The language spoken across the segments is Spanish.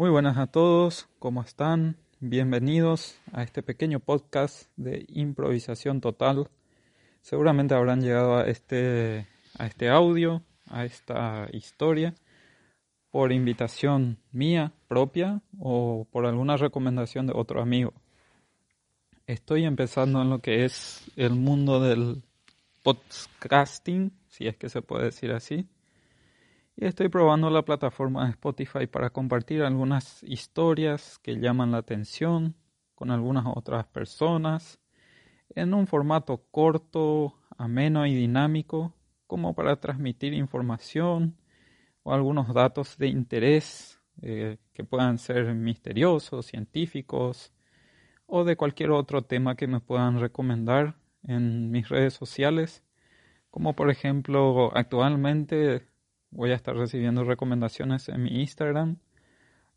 Muy buenas a todos, ¿cómo están? Bienvenidos a este pequeño podcast de improvisación total. Seguramente habrán llegado a este, a este audio, a esta historia, por invitación mía propia o por alguna recomendación de otro amigo. Estoy empezando en lo que es el mundo del podcasting, si es que se puede decir así. Y estoy probando la plataforma de Spotify para compartir algunas historias que llaman la atención con algunas otras personas en un formato corto, ameno y dinámico, como para transmitir información o algunos datos de interés eh, que puedan ser misteriosos, científicos o de cualquier otro tema que me puedan recomendar en mis redes sociales como por ejemplo, actualmente voy a estar recibiendo recomendaciones en mi Instagram,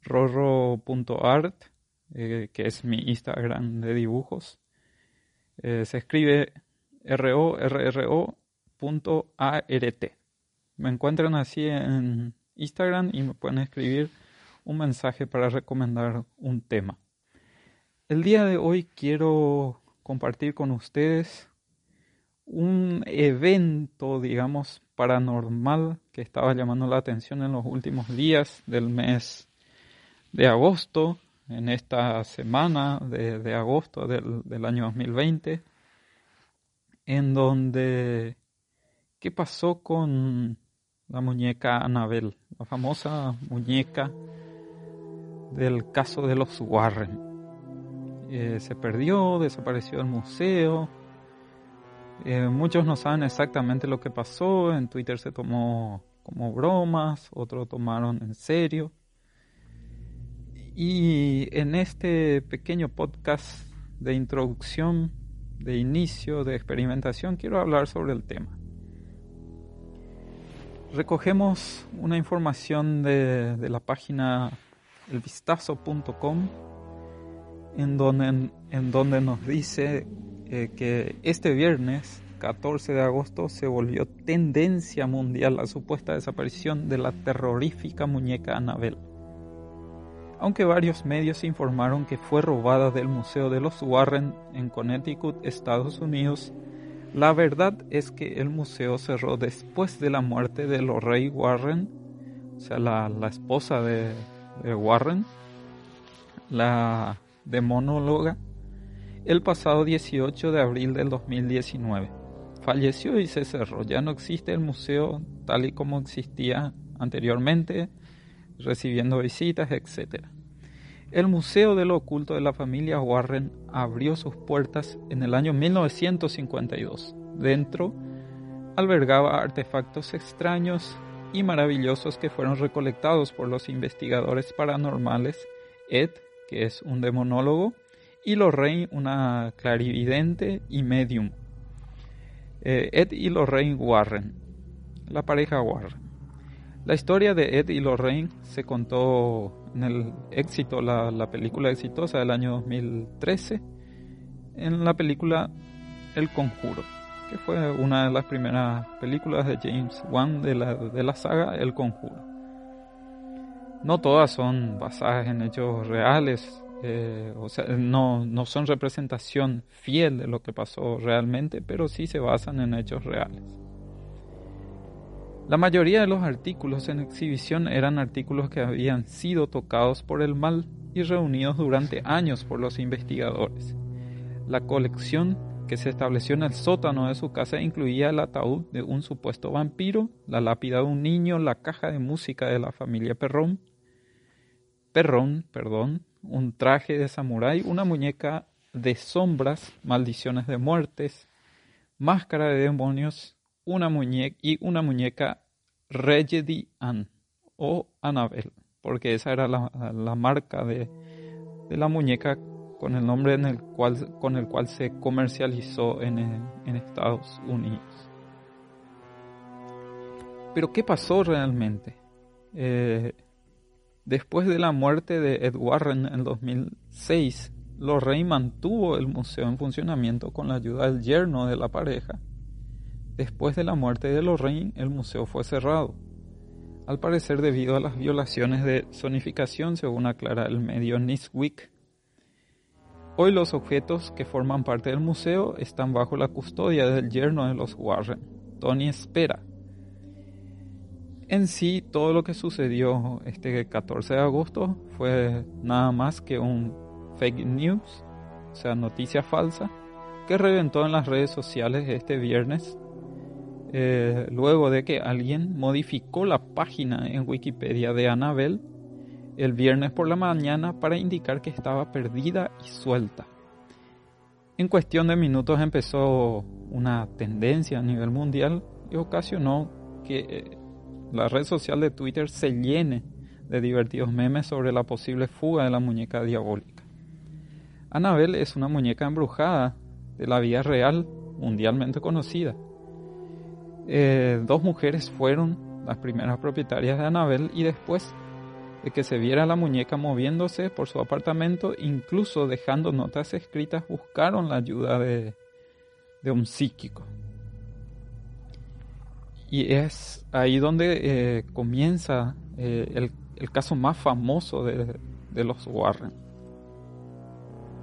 rorro.art, eh, que es mi Instagram de dibujos. Eh, se escribe r o r r -R Me encuentran así en Instagram y me pueden escribir un mensaje para recomendar un tema. El día de hoy quiero compartir con ustedes un evento, digamos, paranormal que estaba llamando la atención en los últimos días del mes de agosto, en esta semana de, agosto del, del, año 2020, en donde, ¿qué pasó con la muñeca Anabel, la famosa muñeca del caso de los Warren? Eh, se perdió, desapareció del museo, eh, muchos no saben exactamente lo que pasó, en Twitter se tomó como bromas, otros tomaron en serio. Y en este pequeño podcast de introducción, de inicio, de experimentación, quiero hablar sobre el tema. Recogemos una información de, la página elvistazo.com en donde, en donde nos dice eh, que este viernes 14 de agosto se volvió tendencia mundial la supuesta desaparición de la terrorífica muñeca Annabelle. Aunque varios medios informaron que fue robada del Museo de los Warren en Connecticut, Estados Unidos, la verdad es que el museo cerró después de la muerte de Lorraine Warren, o sea, la, esposa de Warren, la demonóloga el pasado 18 de abril del 2019. Falleció y se cerró. Ya no existe el museo tal y como existía anteriormente, recibiendo visitas, etc. El Museo de lo Oculto de la familia Warren abrió sus puertas en el año 1952. Dentro albergaba artefactos extraños y maravillosos que fueron recolectados por los investigadores paranormales Ed, que es un demonólogo, y Lorraine, una clarividente y medium. Eh, Ed y Lorraine Warren, la pareja Warren. La historia de Ed y Lorraine se contó en el éxito, la, la película exitosa del año 2013, en la película El Conjuro, que fue una de las primeras películas de James Wan de la, de la saga El Conjuro. No todas son basadas en hechos reales, eh, o sea, no, no son representación fiel de lo que pasó realmente, pero sí se basan en hechos reales. La mayoría de los artículos en exhibición eran artículos que habían sido tocados por el mal y reunidos durante años por los investigadores. La colección que se estableció en el sótano de su casa incluía el ataúd de un supuesto vampiro, la lápida de un niño, la caja de música de la familia Perrón, Perrón, perdón, un traje de samurái, una muñeca de sombras, maldiciones de muertes, máscara de demonios, una muñeca y una muñeca Regedi An o Annabelle, porque esa era la, marca de, la muñeca con el nombre en el cual, con el cual se comercializó en, en Estados Unidos. Pero ¿qué pasó realmente? Eh, Después de la muerte de Ed Warren en 2006, Lorraine mantuvo el museo en funcionamiento con la ayuda del yerno de la pareja. Después de la muerte de Lorraine, el museo fue cerrado. al parecer debido a las violaciones de zonificación, según aclara el medio Newsweek. Hoy los objetos que forman parte del museo están bajo la custodia del yerno de los Warren, Tony Espera. En sí, todo lo que sucedió este 14 de agosto fue nada más que un fake news, o sea, noticia falsa, que reventó en las redes sociales este viernes eh, luego de que alguien modificó la página en Wikipedia de Annabelle el viernes por la mañana para indicar que estaba perdida y suelta. En cuestión de minutos empezó una tendencia a nivel mundial y ocasionó que eh, la red social de Twitter se llene de divertidos memes sobre la posible fuga de la muñeca diabólica. Annabelle es una muñeca embrujada de la vida real mundialmente conocida eh, dos mujeres fueron las primeras propietarias de Anabel y después de que se viera la muñeca moviéndose por su apartamento, incluso dejando notas escritas, buscaron la ayuda de, un psíquico. Y es ahí donde eh, comienza eh, el, caso más famoso de, de los Warren.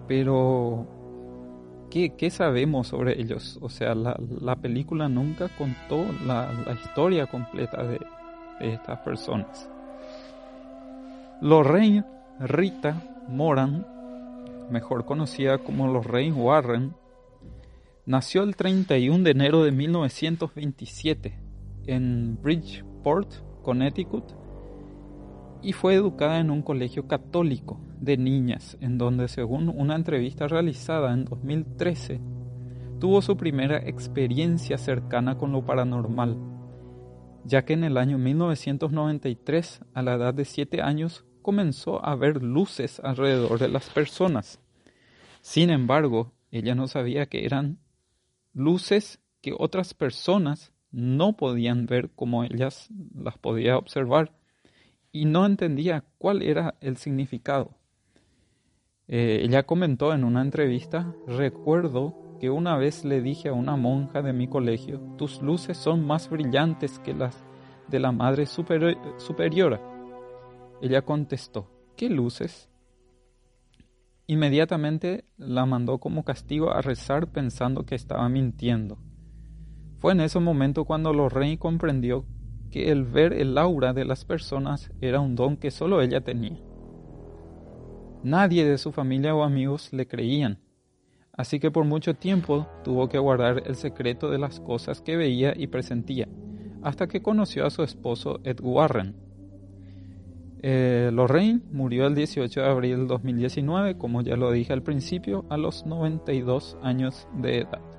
Pero ¿Qué, sabemos sobre ellos? O sea, la, película nunca contó la, historia completa de, estas personas. Lorraine Rita Moran, mejor conocida como Lorraine Warren, nació el 31 de enero de 1927 en Bridgeport, Connecticut, y fue educada en un colegio católico de niñas, en donde según una entrevista realizada en 2013, tuvo su primera experiencia cercana con lo paranormal, ya que en el año 1993, a la edad de 7 años, comenzó a ver luces alrededor de las personas. Sin embargo, ella no sabía que eran luces que otras personas no podían ver como ellas las podía observar y no entendía cuál era el significado. Eh, ella comentó en una entrevista, recuerdo que una vez le dije a una monja de mi colegio, tus luces son más brillantes que las de la Madre Superiora. Ella contestó, ¿qué luces? Inmediatamente la mandó como castigo a rezar pensando que estaba mintiendo. Fue en ese momento cuando Lorraine comprendió que el ver el aura de las personas era un don que solo ella tenía. Nadie de su familia o amigos le creían, así que por mucho tiempo tuvo que guardar el secreto de las cosas que veía y presentía, hasta que conoció a su esposo Ed Warren. Eh, Lorraine murió el 18 de abril del 2019, como ya lo dije al principio, a los 92 años de edad.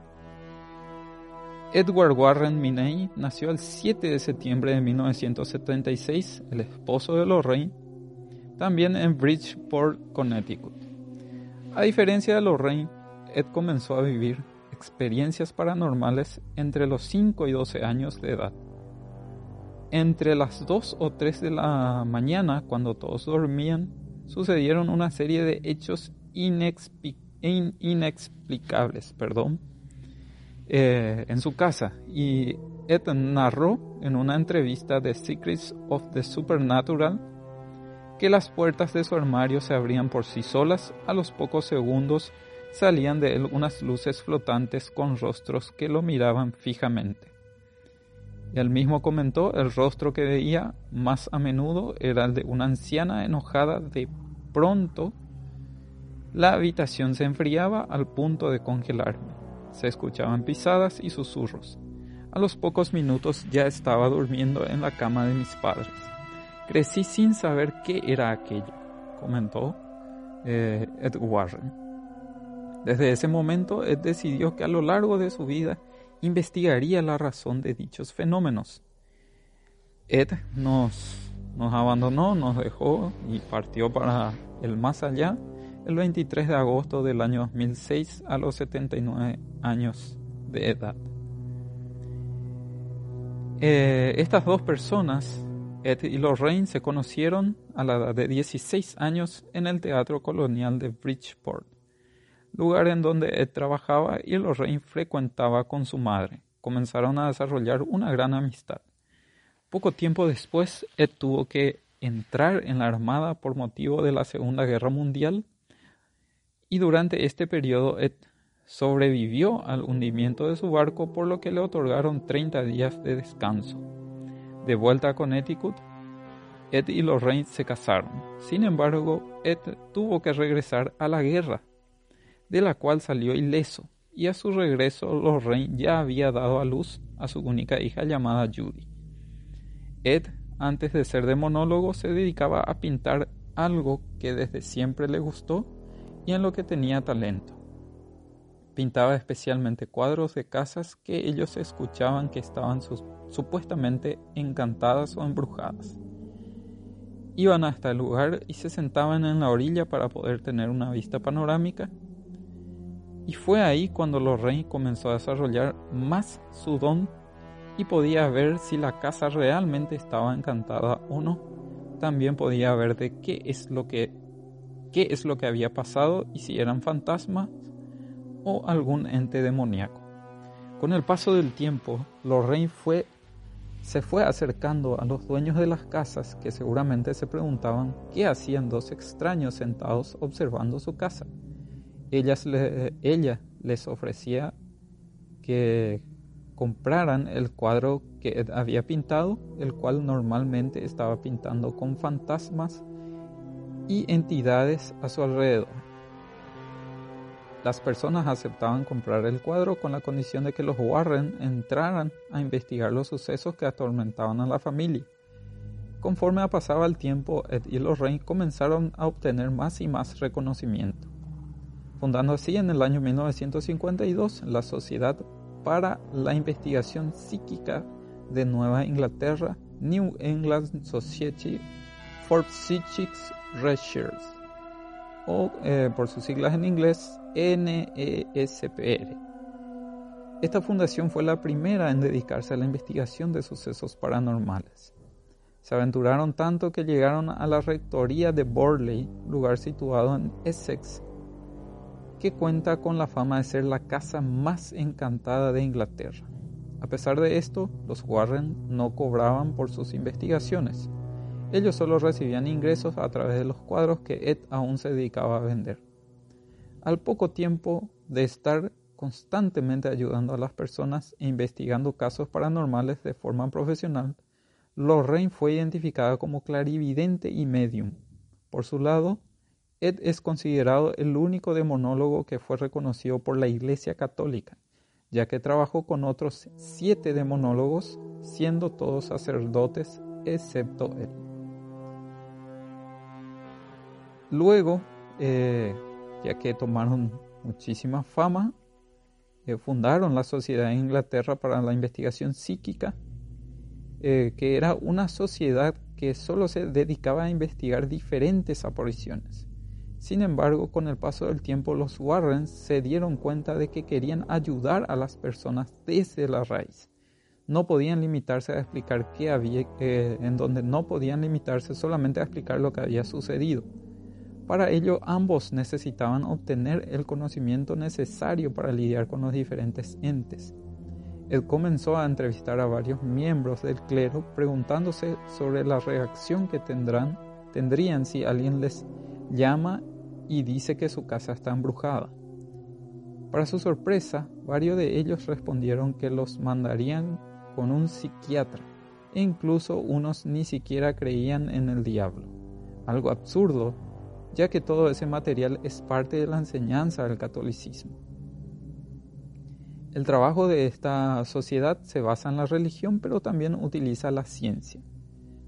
Edward Warren Miney nació el 7 de septiembre de 1976, el esposo de Lorraine, también en Bridgeport, Connecticut. A diferencia de Lorraine, Ed comenzó a vivir experiencias paranormales entre los 5 y 12 años de edad. Entre las 2 o 3 de la mañana, cuando todos dormían, sucedieron una serie de hechos inexplicables perdón, eh, en su casa y Ed narró en una entrevista de Secrets of the Supernatural que las puertas de su armario se abrían por sí solas, a los pocos segundos salían de él unas luces flotantes con rostros que lo miraban fijamente. Él mismo comentó el rostro que veía más a menudo era el de una anciana enojada de pronto. La habitación se enfriaba al punto de congelarme. Se escuchaban pisadas y susurros. A los pocos minutos ya estaba durmiendo en la cama de mis padres. Crecí sin saber qué era aquello, comentó eh, Ed Warren. Desde ese momento, Ed decidió que a lo largo de su vida investigaría la razón de dichos fenómenos. Ed nos, nos abandonó, nos dejó y partió para el más allá el 23 de agosto del año 2006 a los 79 años de edad. Eh, estas dos personas Ed y Lorraine se conocieron a la edad de 16 años en el Teatro Colonial de Bridgeport, lugar en donde Ed trabajaba y Lorraine frecuentaba con su madre. Comenzaron a desarrollar una gran amistad. Poco tiempo después, Ed tuvo que entrar en la Armada por motivo de la Segunda Guerra Mundial y durante este periodo Ed sobrevivió al hundimiento de su barco por lo que le otorgaron 30 días de descanso. De vuelta a Connecticut, Ed y Lorraine se casaron. Sin embargo, Ed tuvo que regresar a la guerra, de la cual salió ileso, y a su regreso Lorraine ya había dado a luz a su única hija llamada Judy. Ed antes de ser demonólogo, se dedicaba a pintar algo que desde siempre le gustó y en lo que tenía talento. Pintaba especialmente cuadros de casas que ellos escuchaban que estaban supuestamente encantadas o embrujadas. Iban hasta el lugar y se sentaban en la orilla para poder tener una vista panorámica. Y fue ahí cuando Lorraine comenzó a desarrollar más su don y podía ver si la casa realmente estaba encantada o no. También podía ver de qué es lo que qué es lo que había pasado y si eran fantasmas o algún ente demoníaco. Con el paso del tiempo, Lorraine fue se fue acercando a los dueños de las casas que seguramente se preguntaban qué hacían dos extraños sentados observando su casa. Ellas ella les ofrecía que compraran el cuadro que había pintado, el cual normalmente estaba pintando con fantasmas y entidades a su alrededor. Las personas aceptaban comprar el cuadro con la condición de que los Warren entraran a investigar los sucesos que atormentaban a la familia. Conforme pasaba el tiempo, Ed y Lorraine comenzaron a obtener más y más reconocimiento, fundando así en el año 1952 la Sociedad para la investigación psíquica de Nueva Inglaterra, New England Society for Psychic Research, o eh, por sus siglas en inglés, NESPR. Esta fundación fue la primera en dedicarse a la investigación de sucesos paranormales. Se aventuraron tanto que llegaron a la rectoría de Borley, lugar situado en Essex, que cuenta con la fama de ser la casa más encantada de Inglaterra. A pesar de esto, los Warren no cobraban por sus investigaciones. Ellos solo recibían ingresos a través de los cuadros que Ed aún se dedicaba a vender. Al poco tiempo de estar constantemente ayudando a las personas e investigando casos paranormales de forma profesional, Lorraine fue identificada como clarividente y medium. Por su lado, Ed es considerado el único demonólogo que fue reconocido por la Iglesia Católica, ya que trabajó con otros siete demonólogos, siendo todos sacerdotes excepto él. Luego, eh, ya que tomaron muchísima fama, eh, fundaron la Sociedad de Inglaterra para la Investigación Psíquica, eh, que era una sociedad que solo se dedicaba a investigar diferentes apariciones. Sin embargo, con el paso del tiempo los Warrens se dieron cuenta de que querían ayudar a las personas desde la raíz. No podían limitarse a explicar qué había, en donde no podían limitarse solamente a explicar lo que había sucedido. Para ello, ambos necesitaban obtener el conocimiento necesario para lidiar con los diferentes entes. Él comenzó a entrevistar a varios miembros del clero preguntándose sobre la reacción que tendrán, tendrían si alguien les llama y dice que su casa está embrujada. Para su sorpresa, varios de ellos respondieron que los mandarían con un psiquiatra e incluso unos ni siquiera creían en el diablo. Algo absurdo, ya que todo ese material es parte de la enseñanza del catolicismo. El trabajo de esta sociedad se basa en la religión, pero también utiliza la ciencia.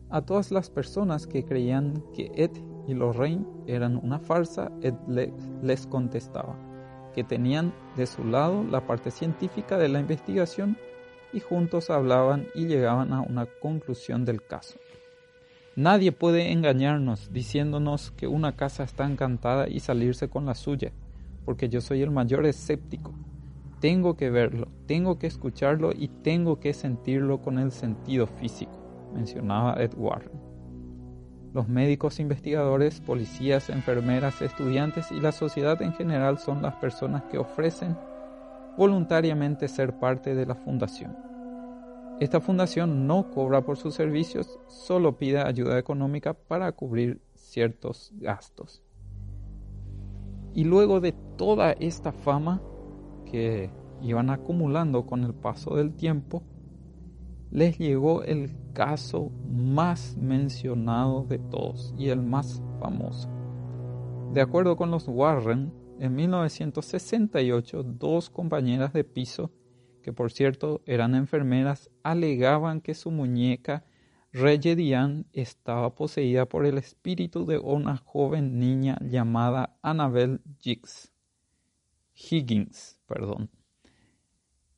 A todas las personas que creían que Ed y Lorraine eran una farsa, Ed les contestaba que tenían de su lado la parte científica de la investigación y juntos hablaban y llegaban a una conclusión del caso. Nadie puede engañarnos diciéndonos que una casa está encantada y salirse con la suya, porque yo soy el mayor escéptico. Tengo que verlo, tengo que escucharlo y tengo que sentirlo con el sentido físico, mencionaba Ed Warren. Los médicos investigadores, policías, enfermeras, estudiantes y la sociedad en general son las personas que ofrecen voluntariamente ser parte de la fundación. Esta fundación no cobra por sus servicios, solo pide ayuda económica para cubrir ciertos gastos. Y luego de toda esta fama que iban acumulando con el paso del tiempo, les llegó el caso más mencionado de todos y el más famoso. De acuerdo con los Warren, en 1968 dos compañeras de piso, que por cierto eran enfermeras, alegaban que su muñeca Regedian estaba poseída por el espíritu de una joven niña llamada Annabel. Higgins. Perdón.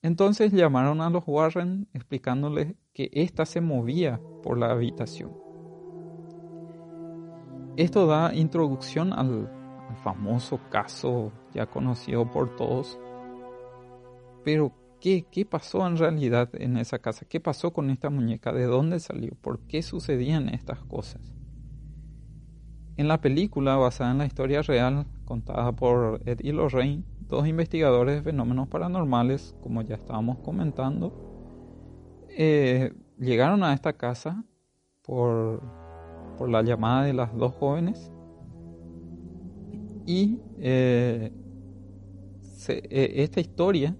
Entonces llamaron a los Warren explicándoles que ésta se movía por la habitación. Esto da introducción al, famoso caso ya conocido por todos. Pero, ¿qué, ¿qué pasó en realidad en esa casa? ¿Qué pasó con esta muñeca? ¿De dónde salió? ¿Por qué sucedían estas cosas? En la película basada en la historia real contada por Ed y Lorraine, dos investigadores de fenómenos paranormales, como ya estábamos comentando, eh, llegaron a esta casa por, por, la llamada de las dos jóvenes y eh, eh, esta historia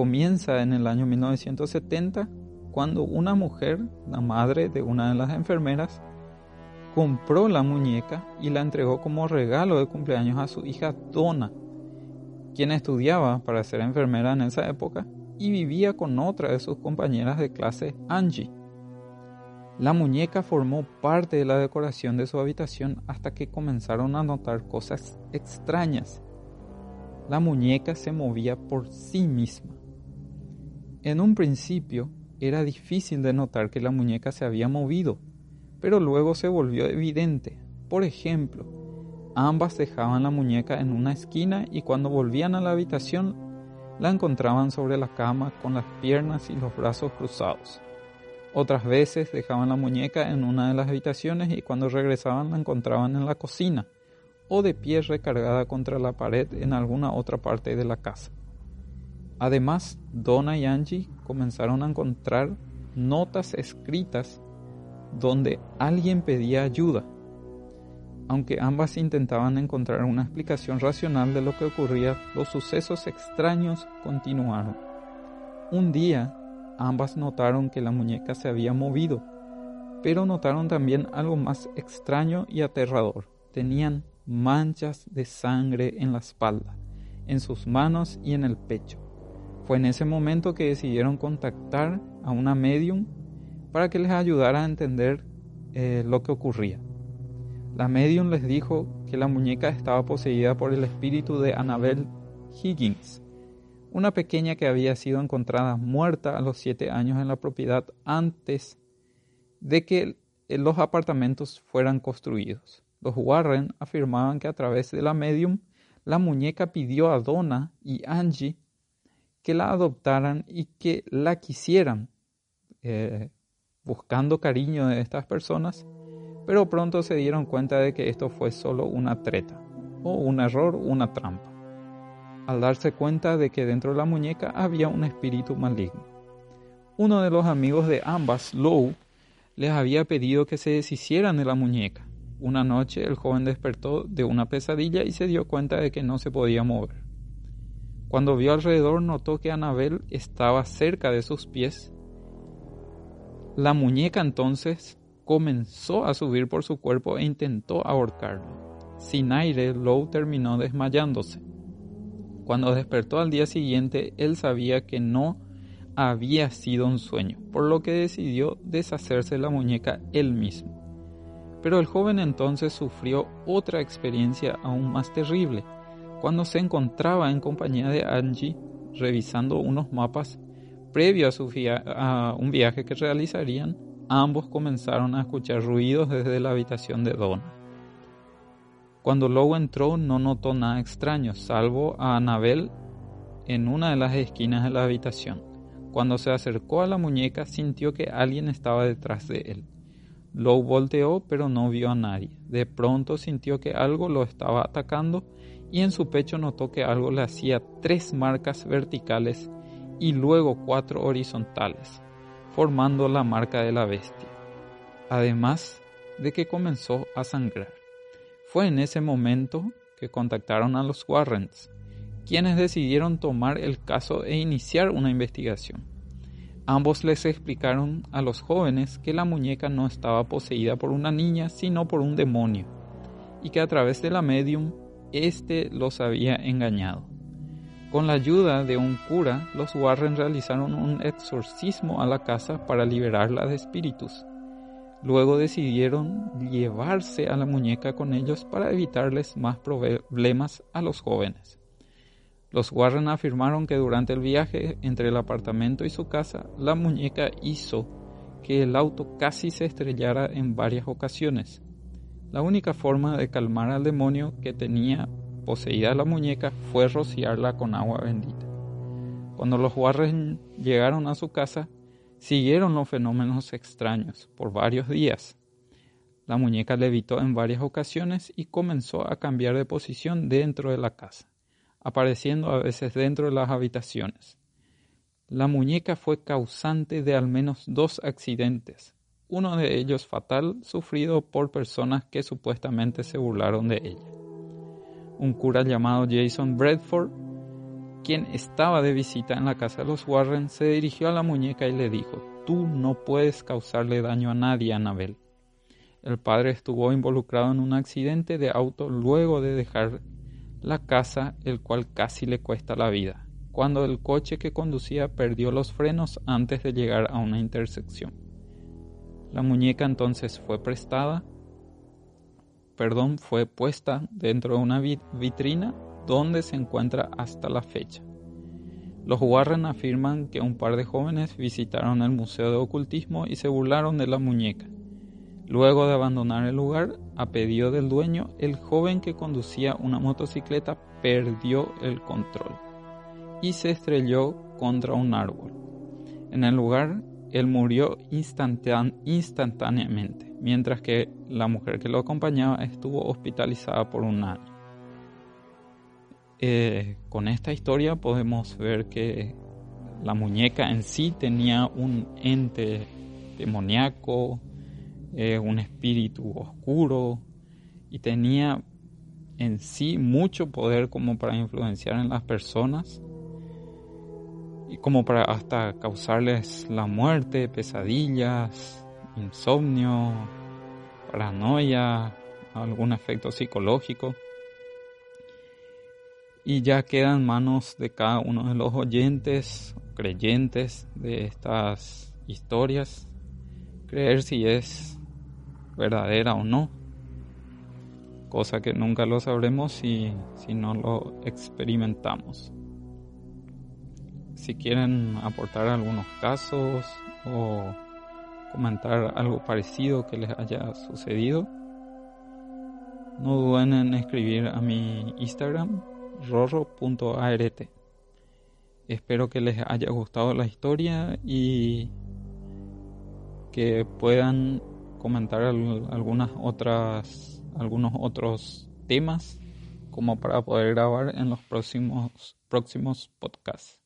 comienza en el año 1970 cuando una mujer, la madre de una de las enfermeras, compró la muñeca y la entregó como regalo de cumpleaños a su hija Donna, quien estudiaba para ser enfermera en esa época y vivía con otra de sus compañeras de clase, Angie. La muñeca formó parte de la decoración de su habitación hasta que comenzaron a notar cosas extrañas. La muñeca se movía por sí misma. En un principio era difícil de notar que la muñeca se había movido, pero luego se volvió evidente. Por ejemplo, Ambas dejaban la muñeca en una esquina y cuando volvían a la habitación la encontraban sobre la cama con las piernas y los brazos cruzados. Otras veces dejaban la muñeca en una de las habitaciones y cuando regresaban la encontraban en la cocina o de pie recargada contra la pared en alguna otra parte de la casa. Además, Donna y Angie comenzaron a encontrar notas escritas donde alguien pedía ayuda aunque ambas intentaban encontrar una explicación racional de lo que ocurría, los sucesos extraños continuaron. Un día, ambas notaron que la muñeca se había movido, pero notaron también algo más extraño y aterrador. Tenían manchas de sangre en la espalda, en sus manos y en el pecho. Fue en ese momento que decidieron contactar a una medium para que les ayudara a entender eh, lo que ocurría. La medium les dijo que la muñeca estaba poseída por el espíritu de Annabel Higgins, una pequeña que había sido encontrada muerta a los siete años en la propiedad antes de que los apartamentos fueran construidos. Los Warren afirmaban que a través de la medium la muñeca pidió a Donna y Angie la adoptaran y que la quisieran, eh, buscando cariño de estas personas pero pronto se dieron cuenta de que esto fue solo una treta, o un error, una trampa, al darse cuenta de que dentro de la muñeca había un espíritu maligno. Uno de los amigos de ambas, Lowe, les había pedido que se deshicieran de la muñeca. Una noche el joven despertó de una pesadilla y se dio cuenta de que no se podía mover. Cuando vio alrededor notó que Anabel estaba cerca de sus pies. La muñeca entonces comenzó a subir por su cuerpo e intentó ahorcarlo. Sin aire, Lowe terminó desmayándose. Cuando despertó al día siguiente, él sabía que no había sido un sueño, por lo que decidió deshacerse de la muñeca él mismo. Pero el joven entonces sufrió otra experiencia aún más terrible. Cuando se encontraba en compañía de Angie, revisando unos mapas previo a, su a un viaje que realizarían, ambos comenzaron a escuchar ruidos desde la habitación de Donna. Cuando Lowe entró no notó nada extraño, salvo a Annabel en una de las esquinas de la habitación. Cuando se acercó a la muñeca sintió que alguien estaba detrás de él. Lowe volteó pero no vio a nadie. De pronto sintió que algo lo estaba atacando y en su pecho notó que algo le hacía tres marcas verticales y luego cuatro horizontales. formando la marca de la bestia, además de que comenzó a sangrar. Fue en ese momento que contactaron a los Warrens, quienes decidieron tomar el caso e iniciar una investigación. Ambos les explicaron a los jóvenes que la muñeca no estaba poseída por una niña, sino por un demonio, y que a través de la medium éste los había engañado. Con la ayuda de un cura, los Warren realizaron un exorcismo a la casa para liberarla de espíritus. Luego decidieron llevarse a la muñeca con ellos para evitarles más problemas a los jóvenes. Los Warren afirmaron que durante el viaje entre el apartamento y su casa, la muñeca hizo que el auto casi se estrellara en varias ocasiones. La única forma de calmar al demonio que tenía poseída la muñeca fue rociarla con agua bendita. Cuando los Warren llegaron a su casa, siguieron los fenómenos extraños por varios días. La muñeca levitó en varias ocasiones y comenzó a cambiar de posición dentro de la casa, apareciendo a veces dentro de las habitaciones. La muñeca fue causante de al menos dos accidentes, uno de ellos fatal, sufrido por personas que supuestamente se burlaron de ella. Un cura llamado Jason Bradford, quien estaba de visita en la casa de los Warren, se dirigió a la muñeca y le dijo, tú no puedes causarle daño a nadie, Annabel. El padre estuvo involucrado en un accidente de auto luego de dejar la casa, el cual casi le cuesta la vida, cuando el coche que conducía perdió los frenos antes de llegar a una intersección. La muñeca entonces fue prestada, perdón, fue puesta dentro de una vitrina donde se encuentra hasta la fecha. Los Warren afirman que un par de jóvenes visitaron el Museo de Ocultismo y se burlaron de la muñeca. Luego de abandonar el lugar, a pedido del dueño, el joven que conducía una motocicleta perdió el control y se estrelló contra un árbol. En el lugar, él murió instantáneamente, mientras que la mujer que lo acompañaba estuvo hospitalizada por un año. Eh, con esta historia podemos ver que la muñeca en sí tenía un ente demoníaco, eh, un espíritu oscuro y tenía en sí mucho poder como para influenciar en las personas y como para hasta causarles la muerte, pesadillas, insomnio, paranoia, algún efecto psicológico. Y ya queda en manos de cada uno de los oyentes, creyentes de estas historias, creer si es verdadera o no, cosa que nunca lo sabremos si, si no lo experimentamos si quieren aportar algunos casos o comentar algo parecido que les haya sucedido, no duden en escribir a mi Instagram rorro.art. Espero que les haya gustado la historia y que puedan comentar algunas otras algunos otros temas como para poder grabar en los próximos próximos podcasts.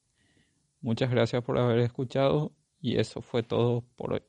Muchas gracias por haber escuchado y eso fue todo por hoy.